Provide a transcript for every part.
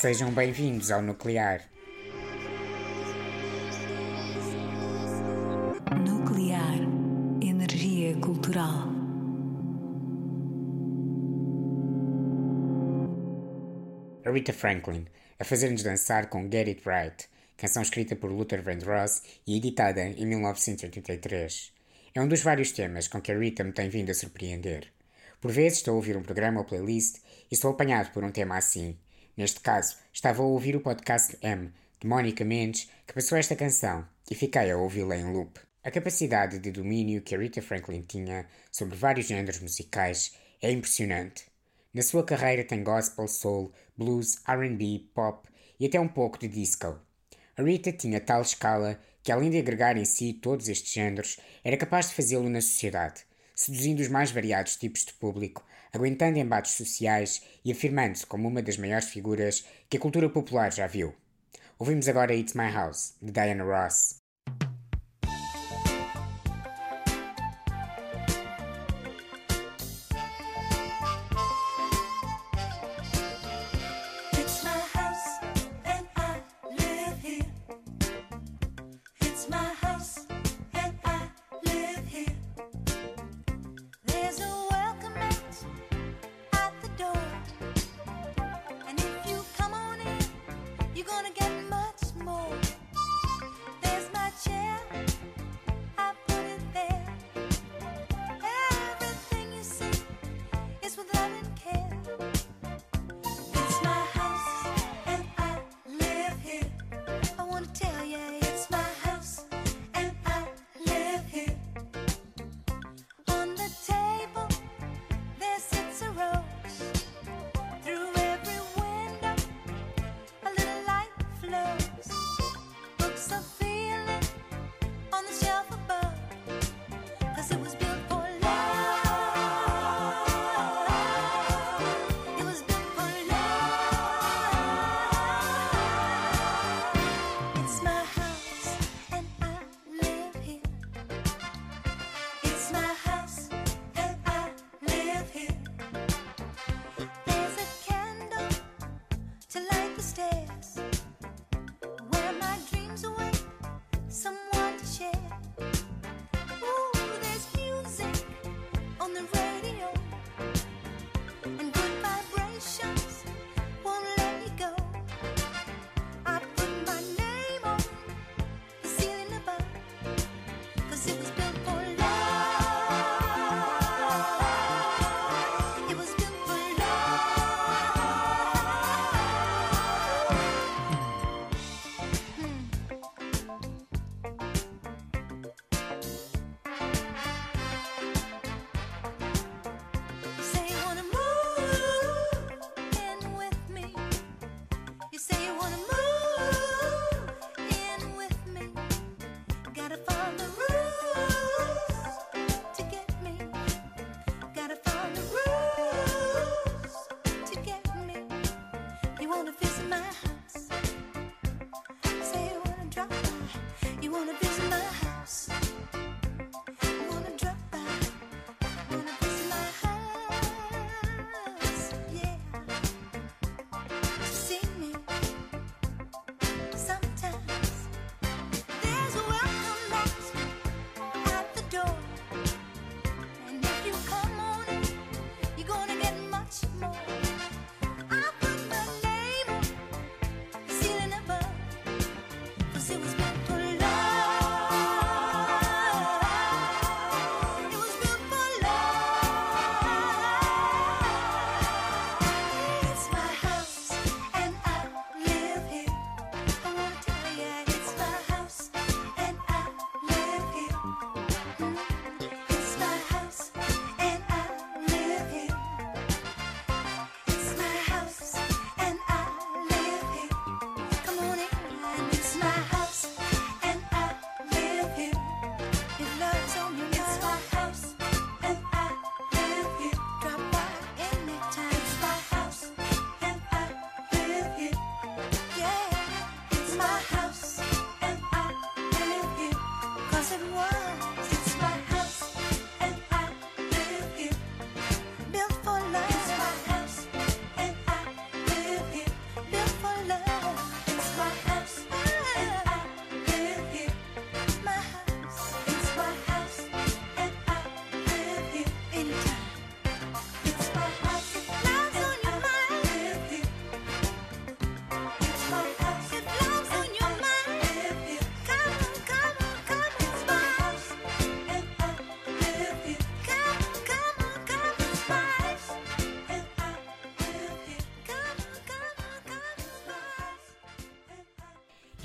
sejam bem-vindos ao Nuclear. Nuclear. Energia cultural. Aretha Franklin, a fazer-nos dançar com Get It Right, canção escrita por Luther Vandross e editada em 1983. É um dos vários temas com que a Rita me tem vindo a surpreender. Por vezes estou a ouvir um programa ou playlist e sou apanhado por um tema assim. Neste caso, estava a ouvir o podcast M, de Mónica Mendes, que passou esta canção, e fiquei a ouvi-la em loop. A capacidade de domínio que a Rita Franklin tinha sobre vários géneros musicais é impressionante. Na sua carreira tem gospel, soul, blues, R&B, pop e até um pouco de disco. A Rita tinha tal escala que, além de agregar em si todos estes géneros, era capaz de fazê-lo na sociedade, seduzindo os mais variados tipos de público, aguentando embates sociais e afirmando-se como uma das maiores figuras que a cultura popular já viu. Ouvimos agora It's My House, de Diana Ross. Much more.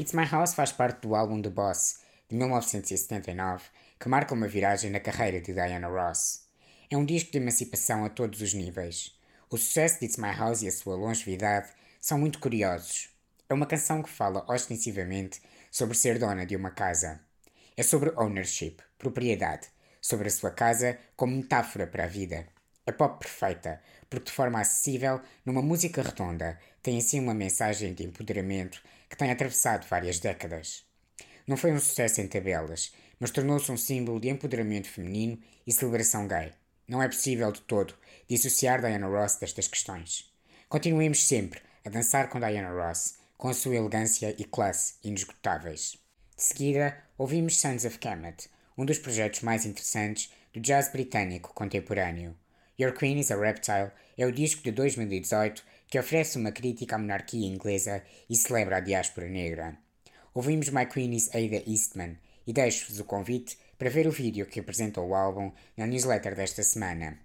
It's My House faz parte do álbum The Boss, de 1979, que marca uma viragem na carreira de Diana Ross. É um disco de emancipação a todos os níveis. O sucesso de It's My House e a sua longevidade são muito curiosos. É uma canção que fala ostensivamente sobre ser dona de uma casa. É sobre ownership, propriedade, sobre a sua casa como metáfora para a vida. É pop perfeita, porque de forma acessível, numa música redonda, tem assim uma mensagem de empoderamento que tem atravessado várias décadas. Não foi um sucesso em tabelas, mas tornou-se um símbolo de empoderamento feminino e celebração gay. Não é possível de todo dissociar Diana Ross destas questões. Continuemos sempre a dançar com Diana Ross, com a sua elegância e classe inesgotáveis. De seguida, ouvimos Sons of Kemet, um dos projetos mais interessantes do jazz britânico contemporâneo. Your Queen is a Reptile é o disco de 2018 que oferece uma crítica à monarquia inglesa e celebra a diáspora negra. Ouvimos My Queen is Ada Eastman e deixo-vos o convite para ver o vídeo que apresenta o álbum na newsletter desta semana.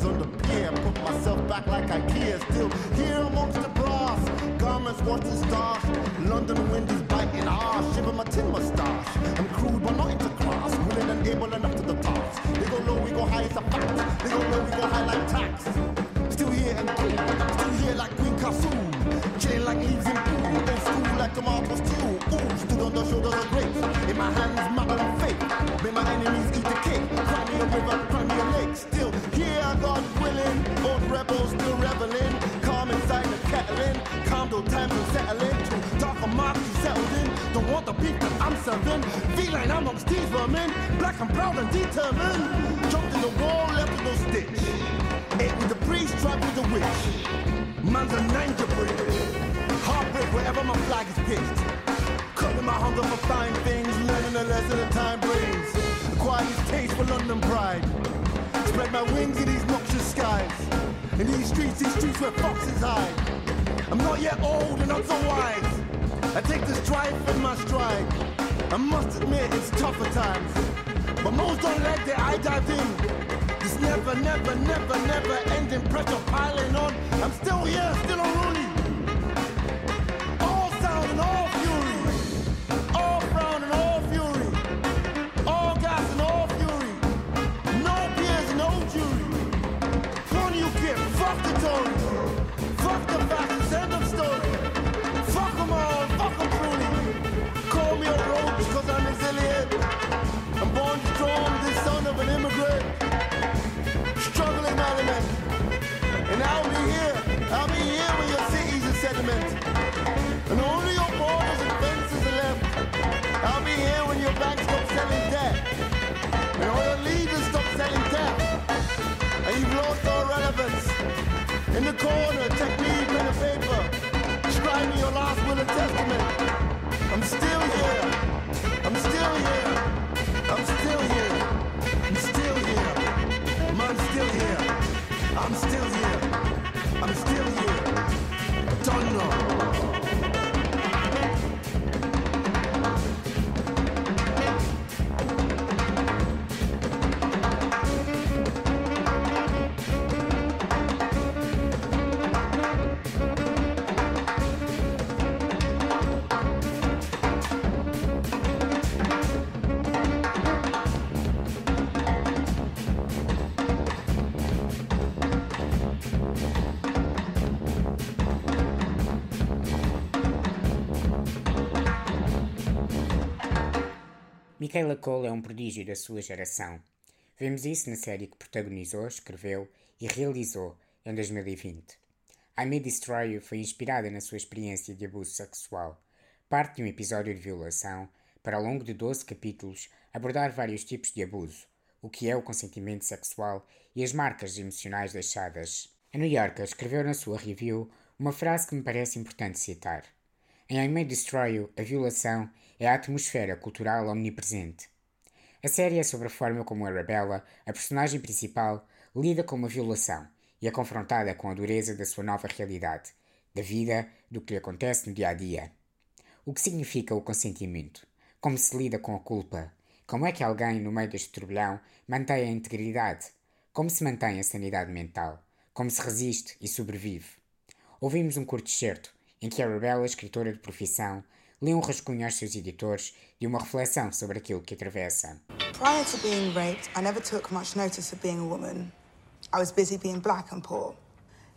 years on the pier. Put myself back like I care. Still here amongst the brass. Garments watching stars. London wind is biting hard. Shiver my tin mustache. I'm crude but not into class. Willing and able enough to the task. They go low, we go high, it's a fact. They go low, we go high like tax. Still here and cool. Still here like Queen Kassoon. Chilling like leaves in pool. Old school like a marble too. Ooh, stood on the shoulders of grapes. In my hands mother and faith. Made my enemies eat the cake. Cry me a river, cry me a lake. Still here, God willing. Old rebels still reveling. Calm inside the kettling. Calm though times are settling. To darker marks you settled in. Don't want the that I'm serving. Feline amongst these vermin. Black and proud and determined. Jumped in the wall, left with no stitch. Ate with the priest, tried with the witch. Man's a ninja brick. Heartbreak wherever my flag is pitched. My hunger for fine things, learning the lesson that time brings. Acquire this taste for London pride. Spread my wings in these noxious skies. In these streets, these streets where foxes hide. I'm not yet old and not so wise. I take this strife in my stride. I must admit it's tougher times. But most don't like that I dive in. This never, never, never, never ending pressure piling on. I'm still here, still. All Michaela Cole é um prodígio da sua geração. Vemos isso na série que protagonizou, escreveu e realizou em 2020. I May Destroy You foi inspirada na sua experiência de abuso sexual, parte de um episódio de violação, para ao longo de 12 capítulos abordar vários tipos de abuso, o que é o consentimento sexual e as marcas emocionais deixadas. A New Yorker escreveu na sua review uma frase que me parece importante citar. Em I May Destroy You, a violação é a atmosfera cultural omnipresente. A série é sobre a forma como Arabella, a personagem principal, lida com uma violação e é confrontada com a dureza da sua nova realidade, da vida, do que lhe acontece no dia a dia. O que significa o consentimento? Como se lida com a culpa? Como é que alguém, no meio deste turbilhão, mantém a integridade? Como se mantém a sanidade mental? Como se resiste e sobrevive? Ouvimos um curto excerto em que a Arabella, escritora de profissão, lê um rascunho aos seus editores de uma reflexão sobre aquilo que atravessa. Prior to being raped, I never took much notice of being a woman. I was busy being black and poor,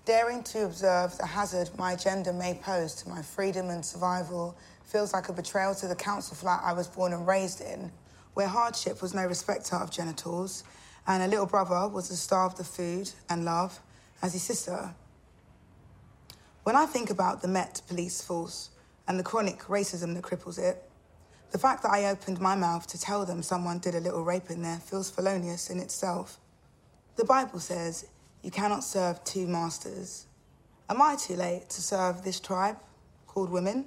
daring to observe the hazard my gender may pose to my freedom and survival feels like a betrayal to the council flat I was born and raised in, where hardship was no respecter of genitals, and a little brother was starved of food and love as his sister. When I think about the Met police force and the chronic racism that cripples it, the fact that I opened my mouth to tell them someone did a little rape in there feels felonious in itself. The Bible says you cannot serve two masters. Am I too late to serve this tribe called women?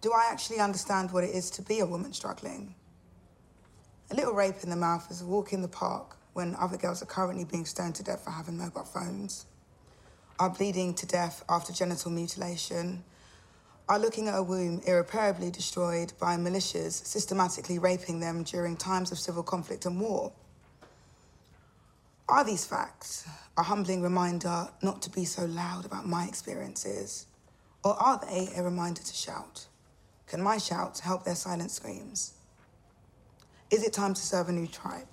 Do I actually understand what it is to be a woman struggling? A little rape in the mouth is a walk in the park when other girls are currently being stoned to death for having mobile phones, are bleeding to death after genital mutilation, are looking at a womb irreparably destroyed by militias systematically raping them during times of civil conflict and war. Are these facts a humbling reminder not to be so loud about my experiences? Or are they a reminder to shout? Can my shouts help their silent screams? Is it time to serve a new tribe?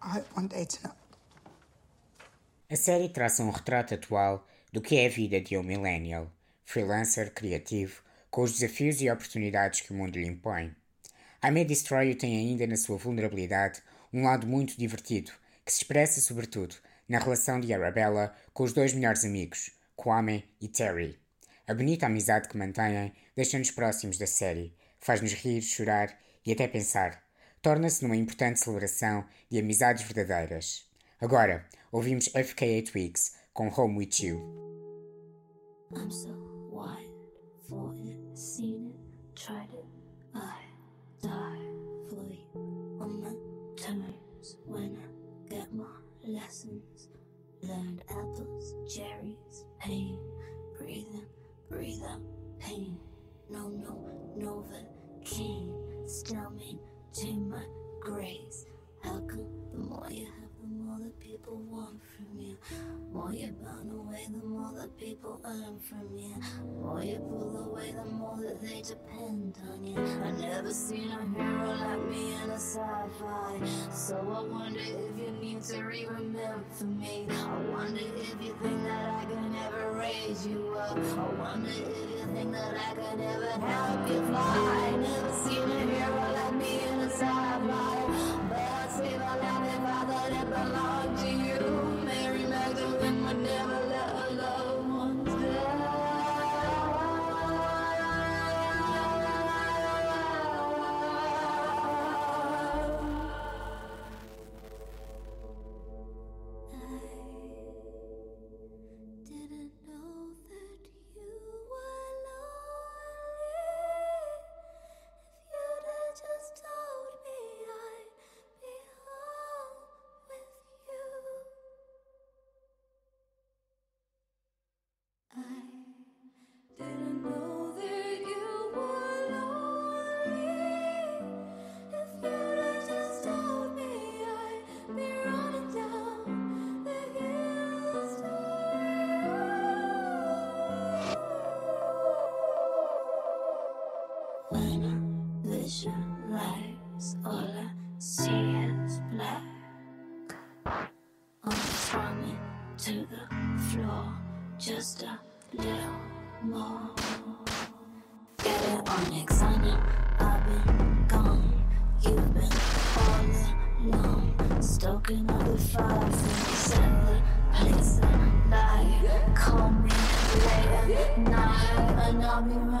I hope one day to know. A série traça um retrato atual do que é a vida de um millennial – freelancer criativo, com os desafios e oportunidades que o mundo lhe impõe. A Destroy tem ainda na sua vulnerabilidade um lado muito divertido, que se expressa sobretudo na relação de Arabella com os dois melhores amigos, Kwame e Terry. A bonita amizade que mantêm deixa-nos próximos da série, faz-nos rir, chorar e até pensar. Torna-se numa importante celebração de amizades verdadeiras. Agora, ouvimos FKA Twigs com Home With You.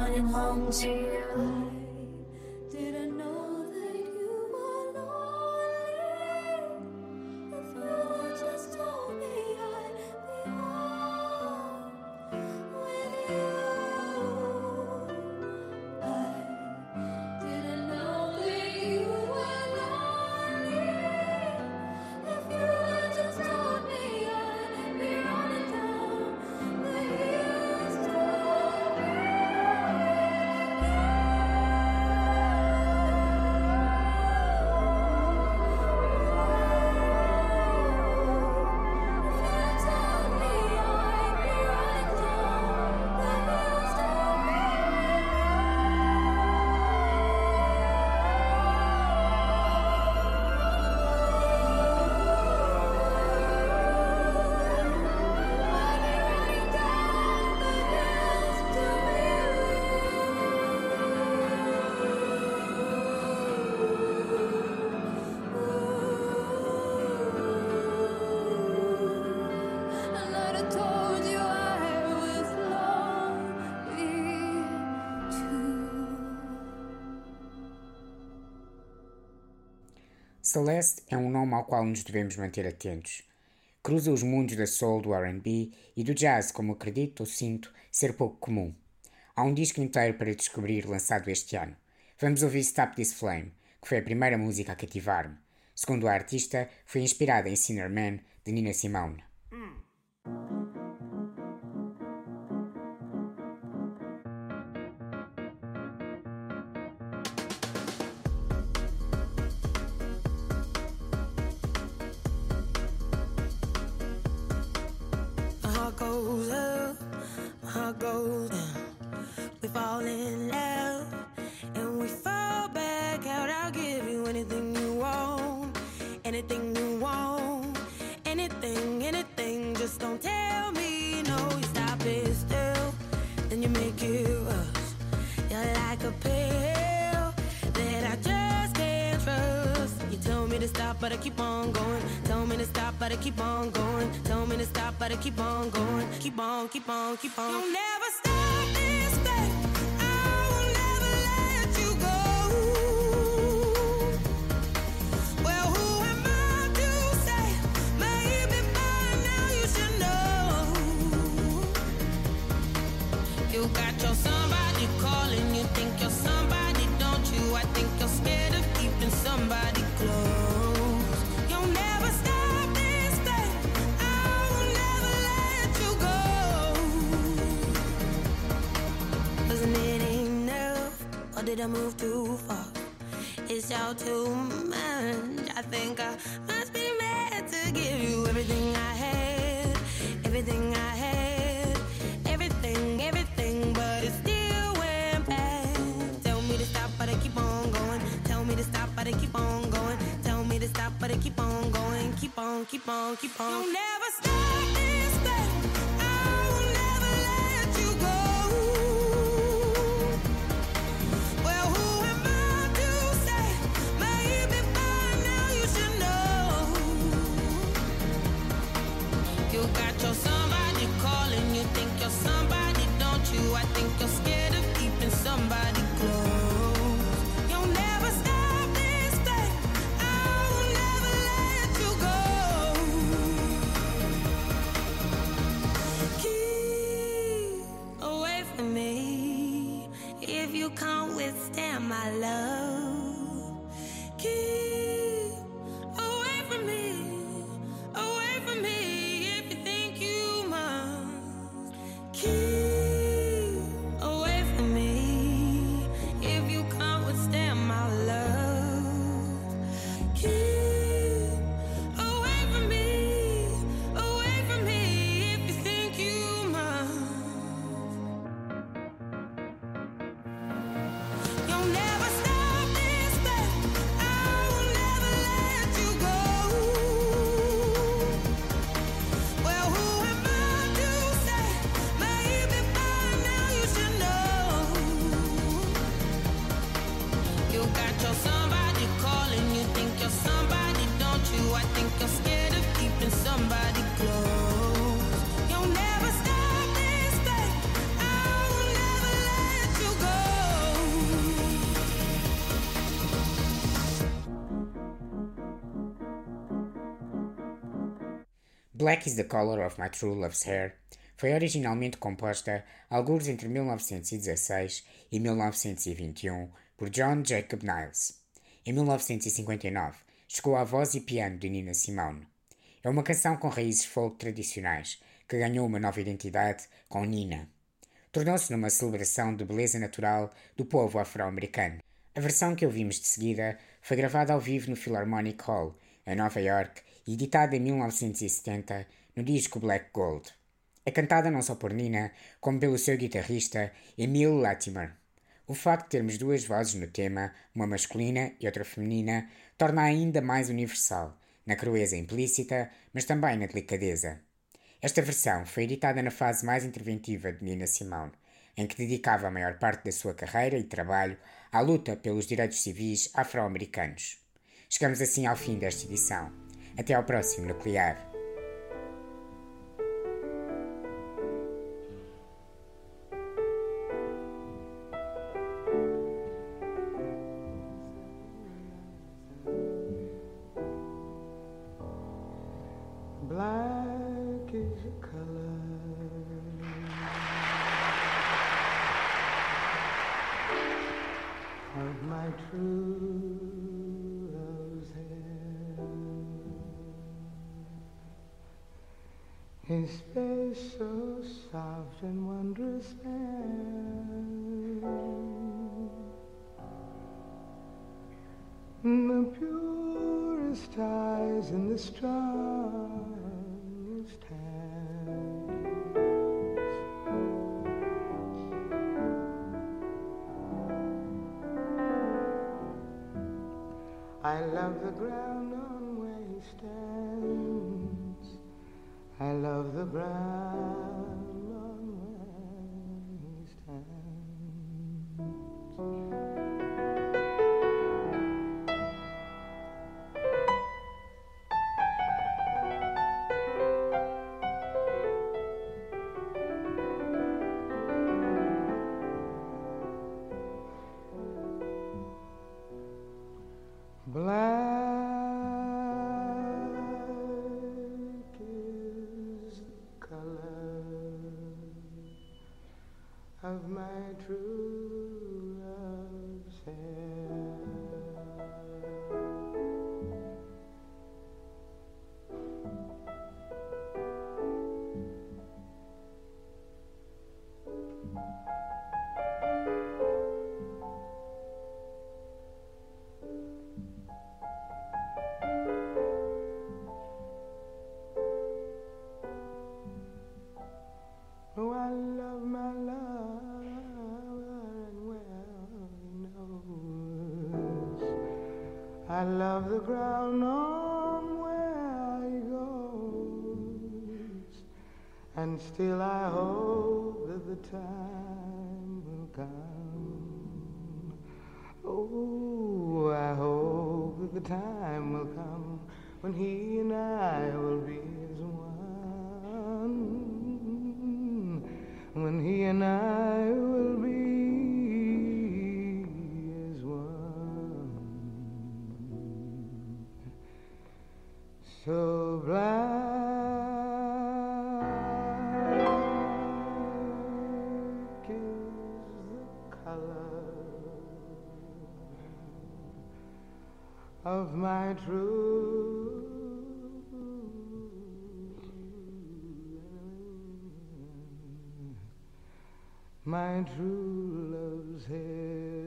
Running home to you. Celeste é um nome ao qual nos devemos manter atentos. Cruza os mundos da soul, do RB e do jazz, como acredito ou sinto ser pouco comum. Há um disco inteiro para descobrir lançado este ano. Vamos ouvir Stop This Flame, que foi a primeira música a cativar-me. Segundo a artista, foi inspirada em Sinner Man, de Nina Simone. Like a pill that I just can't trust. You tell me to stop, but I keep on going. Tell me to stop, but I keep on going. Tell me to stop, but I keep on going. Keep on, keep on, keep on. You'll never stop did I move too far? It's all too much. I think I must be mad to give you everything I had, everything I had, but I keep on going. Tell me to stop, but I keep on going. Keep on, keep on, keep on. You'll never stop Black is the Color of My True Love's Hair foi originalmente composta alguns entre 1916 e 1921 por John Jacob Niles. Em 1959, chegou à voz e piano de Nina Simone. É uma canção com raízes folk tradicionais que ganhou uma nova identidade com Nina. Tornou-se numa celebração de beleza natural do povo afro-americano. A versão que ouvimos de seguida foi gravada ao vivo no Philharmonic Hall, em Nova York, editada em 1970 no disco Black Gold. É cantada não só por Nina, como pelo seu guitarrista Emile Latimer. O facto de termos duas vozes no tema, uma masculina e outra feminina, torna ainda mais universal, na crueza implícita, mas também na delicadeza. Esta versão foi editada na fase mais interventiva de Nina Simone, em que dedicava a maior parte da sua carreira e trabalho à luta pelos direitos civis afro-americanos. Chegamos assim ao fim desta edição. Até ao próximo Nuclear. Purest eyes and the strongest hands. I love the ground on where he stands. I love the ground true. ground on where he goes. And still I hope that the time of my true my true love's here.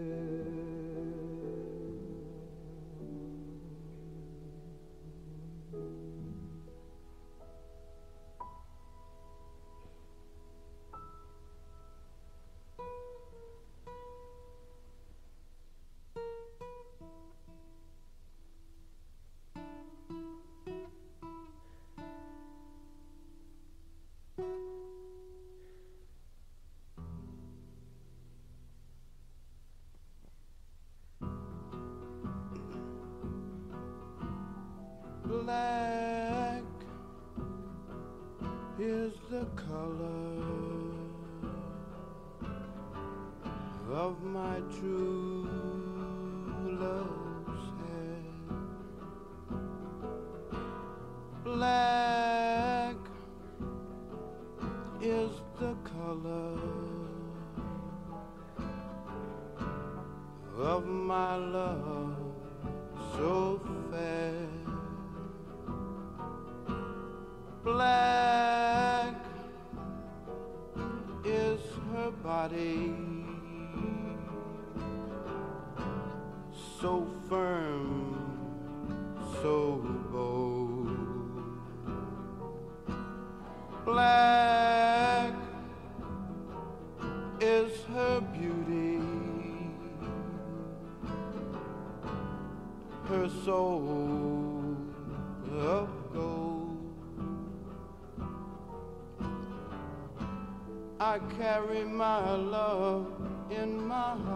carry my love in my heart.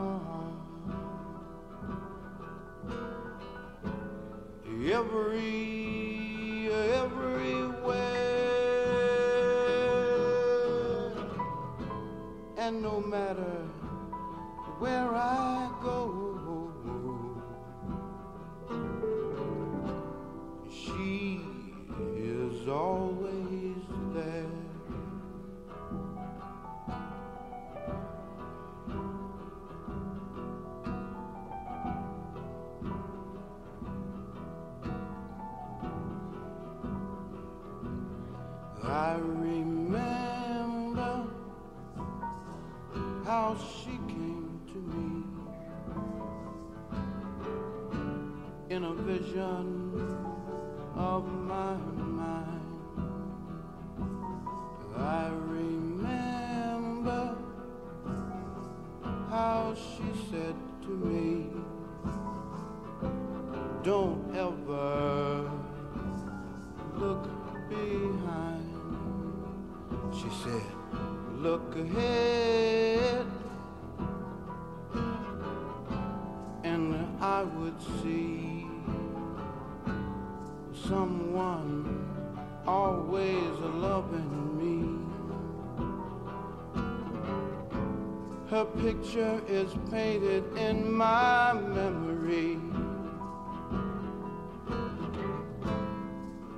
Her picture is painted in my memory.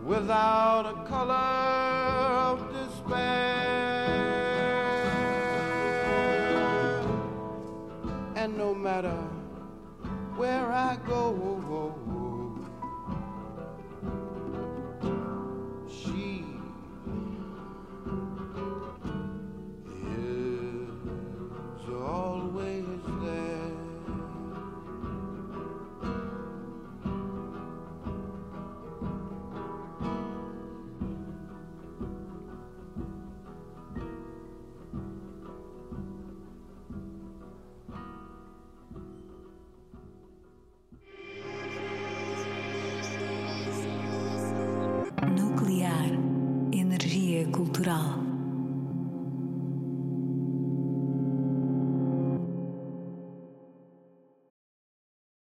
Without a color of despair. And no matter where I go,